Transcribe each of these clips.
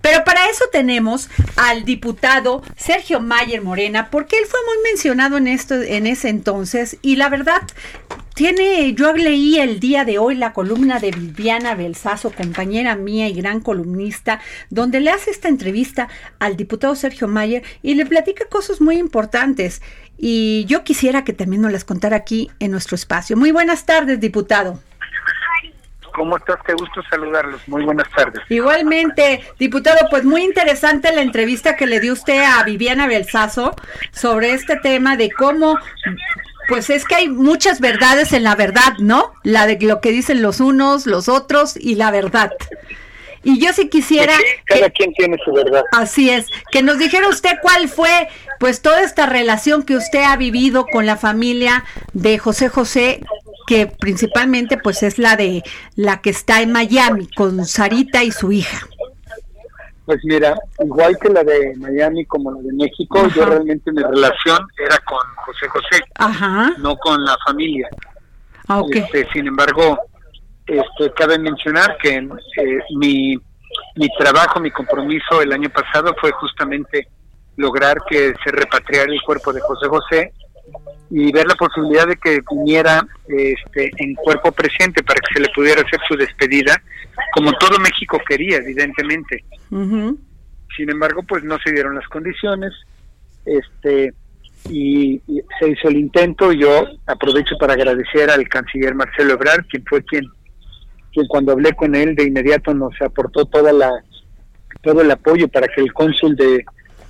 Pero para eso tenemos al diputado Sergio Mayer Morena, porque él fue muy mencionado en esto en ese entonces y la verdad tiene, yo leí el día de hoy la columna de Viviana Belsazo, compañera mía y gran columnista, donde le hace esta entrevista al diputado Sergio Mayer y le platica cosas muy importantes. Y yo quisiera que también nos las contara aquí en nuestro espacio. Muy buenas tardes, diputado. ¿Cómo estás? Qué gusto saludarlos. Muy buenas tardes. Igualmente, diputado, pues muy interesante la entrevista que le dio usted a Viviana Belsazo sobre este tema de cómo pues es que hay muchas verdades en la verdad, ¿no? La de lo que dicen los unos, los otros y la verdad. Y yo sí quisiera... Cada quien tiene su verdad. Así es. Que nos dijera usted cuál fue, pues, toda esta relación que usted ha vivido con la familia de José José, que principalmente, pues, es la de la que está en Miami, con Sarita y su hija. Pues mira, igual que la de Miami como la de México, yo realmente mi relación era con José José, Ajá. no con la familia. Ah. Este, sin embargo, este, cabe mencionar que eh, mi, mi trabajo, mi compromiso el año pasado fue justamente lograr que se repatriara el cuerpo de José José y ver la posibilidad de que viniera este, en cuerpo presente para que se le pudiera hacer su despedida, como todo México quería, evidentemente. Sin embargo, pues no se dieron las condiciones, este y, y se hizo el intento. Yo aprovecho para agradecer al canciller Marcelo Ebrard, quien fue quien, quien cuando hablé con él de inmediato nos aportó toda la todo el apoyo para que el cónsul de,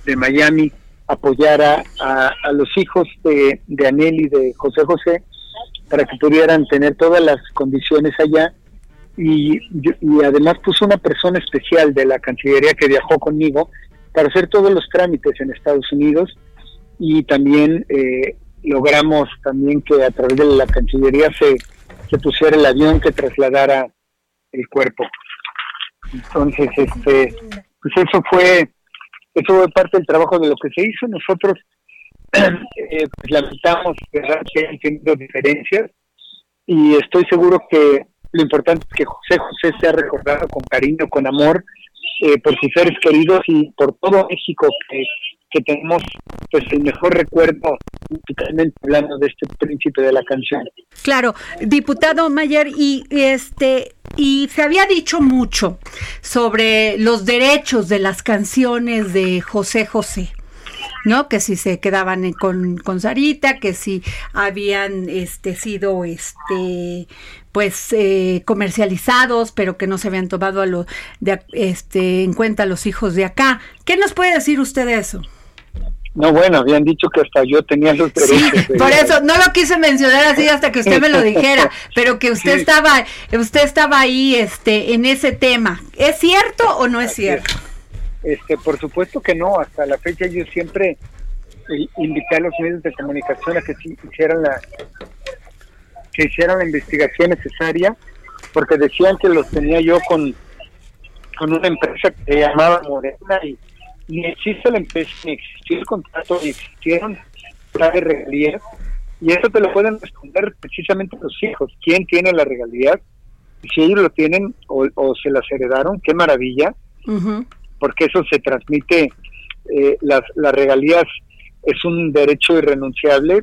de Miami apoyara a, a los hijos de, de Anel y de José José para que pudieran tener todas las condiciones allá y, además puso una persona especial de la Cancillería que viajó conmigo para hacer todos los trámites en Estados Unidos y también eh, logramos también que a través de la Cancillería se, se pusiera el avión que trasladara el cuerpo. Entonces, este, pues eso fue, eso fue parte del trabajo de lo que se hizo. Nosotros eh, pues lamentamos ¿verdad? que hayan tenido diferencias y estoy seguro que lo importante es que José José sea recordado con cariño, con amor eh, por sus seres queridos y por todo México que, que tenemos pues el mejor recuerdo musicalmente hablando de este príncipe de la canción. Claro, diputado Mayer, y este y se había dicho mucho sobre los derechos de las canciones de José José. ¿No? Que si se quedaban con, con Sarita, que si habían este sido este pues eh, comercializados, pero que no se habían tomado a lo, de, este en cuenta los hijos de acá. ¿Qué nos puede decir usted de eso? No, bueno, habían dicho que hasta yo tenía los Sí, derechos. de- por eso no lo quise mencionar así hasta que usted me lo dijera, pero que usted Sí. estaba, usted estaba ahí, este, en ese tema. ¿Es cierto o no es cierto? Este, por supuesto que no, hasta la fecha yo siempre eh, invité a los medios de comunicación a que sí hicieran la que hicieran la investigación necesaria, porque decían que los tenía yo con, con una empresa que se llamaba Moderna y ni existe la empresa, ni existió el contrato, ni existieron las regalías, y eso te lo pueden responder precisamente los hijos, quién tiene la regalía, y si ellos lo tienen o, o se las heredaron, qué maravilla, porque eso se transmite, eh, las, las regalías es un derecho irrenunciable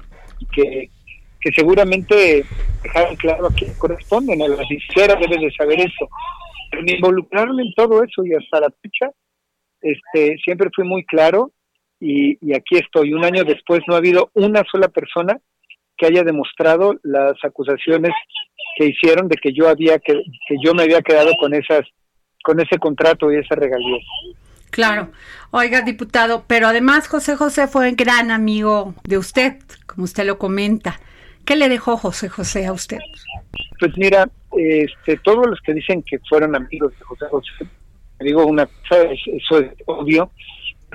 que, que seguramente dejaron claro a quién corresponden, a la sincera debe de saber eso, pero me involucraron en todo eso y hasta la fecha este, siempre fui muy claro y, y aquí estoy, un año después no ha habido una sola persona que haya demostrado las acusaciones que hicieron de que yo había que, que yo me había quedado con esas con ese contrato y esa regalía. Claro. Oiga, diputado, pero además José José fue gran amigo de usted, como usted lo comenta. ¿Qué le dejó José José a usted? Pues mira, este, todos los que dicen que fueron amigos de José José, digo una cosa, es- eso es obvio,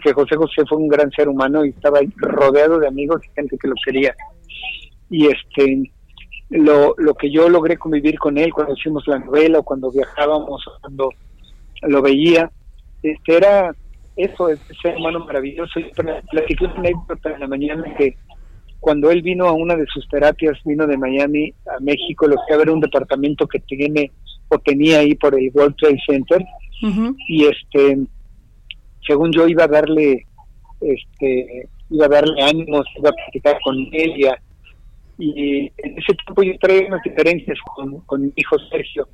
que José José fue un gran ser humano y estaba rodeado de amigos y gente que lo quería. Y este lo, lo que yo logré convivir con él cuando hicimos la novela o cuando viajábamos, cuando lo veía, este era eso, ese ser humano maravilloso. Y platiqué una anécdota en la mañana que cuando él vino a una de sus terapias, vino de Miami a México, lo fui a ver un departamento que tiene o tenía ahí por el World Trade Center. Y este según yo iba a darle este iba a darle ánimos, iba a platicar con ella. Y en ese tiempo yo traía unas diferencias con, con mi hijo Sergio.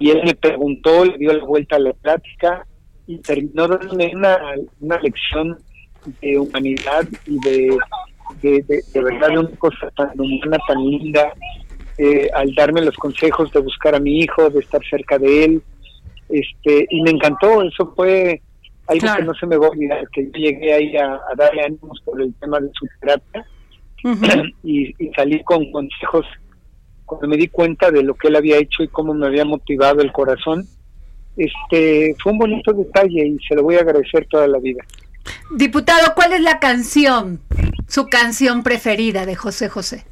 Y él me preguntó, le dio la vuelta a la plática y terminó dándome una, una lección de humanidad y de de, de, verdad una cosa tan humana, tan linda, eh, al darme los consejos de buscar a mi hijo, de estar cerca de él, este y me encantó, eso fue algo que no se me va a olvidar, que yo llegué ahí a, darle ánimos por el tema de su terapia y, y salí con consejos cuando me di cuenta de lo que él había hecho y cómo me había motivado el corazón, este fue un bonito detalle y se lo voy a agradecer toda la vida. Diputado, ¿cuál es la canción su canción preferida de José José?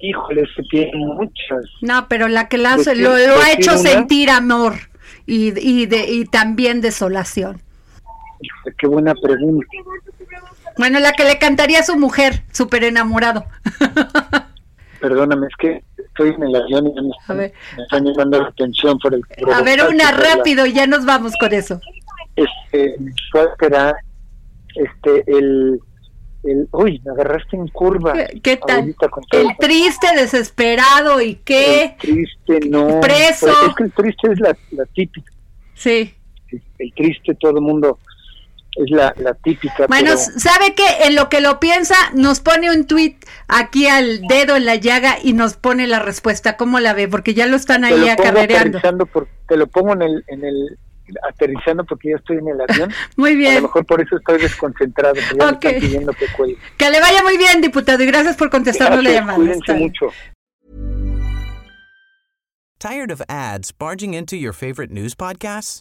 Híjole, se tiene muchas. No, pero la que la, lo, lo ha hecho sentir amor y, y, de, y también desolación. Híjole, qué buena pregunta. Bueno, la que le cantaría a su mujer, súper enamorado. Perdóname, es que estoy en el avión y me, están, me están llamando la atención por el... a ver, una rápido, ya nos vamos con eso. Este, ¿cuál será? Este el el uy me agarraste en curva qué, tal el triste desesperado y qué el triste no preso pues es que el triste es la, la típica. Sí. El, triste todo el mundo es la, la típica bueno sabe que en lo que lo piensa nos pone un tweet aquí al dedo en la llaga y nos pone la respuesta. Cómo la ve porque ya lo están ahí acarreando. te lo pongo en el en el aterrizando porque ya estoy en el avión. muy bien. A lo mejor por eso estoy desconcentrado, que pidiendo que cuelgue. Que le vaya muy bien, diputado, y gracias por contestarnos la llamada. Cuídense mucho. Tired of ads barging into your favorite news podcasts?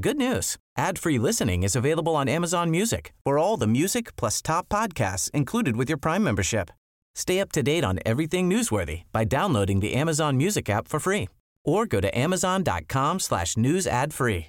Good news. Ad-free listening is available on Amazon Music. For all the music plus top podcasts included with your Prime membership. Stay up to date on everything newsworthy by downloading the Amazon Music app for free or go to amazon.com slash news ad free.